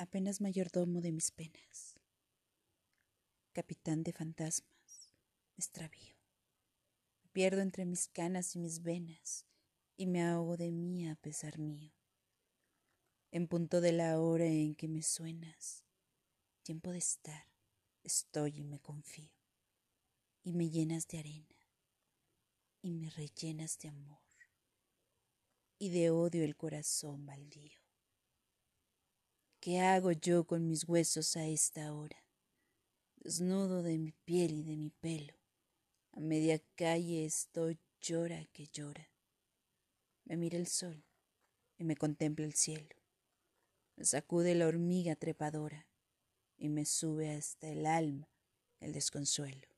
apenas mayordomo de mis penas, capitán de fantasmas, extravío, me pierdo entre mis canas y mis venas y me ahogo de mí a pesar mío. En punto de la hora en que me suenas, tiempo de estar, estoy y me confío, y me llenas de arena, y me rellenas de amor, y de odio el corazón baldío. ¿Qué hago yo con mis huesos a esta hora? Desnudo de mi piel y de mi pelo, a media calle estoy llora que llora. Me mira el sol y me contempla el cielo. Me sacude la hormiga trepadora y me sube hasta el alma el desconsuelo.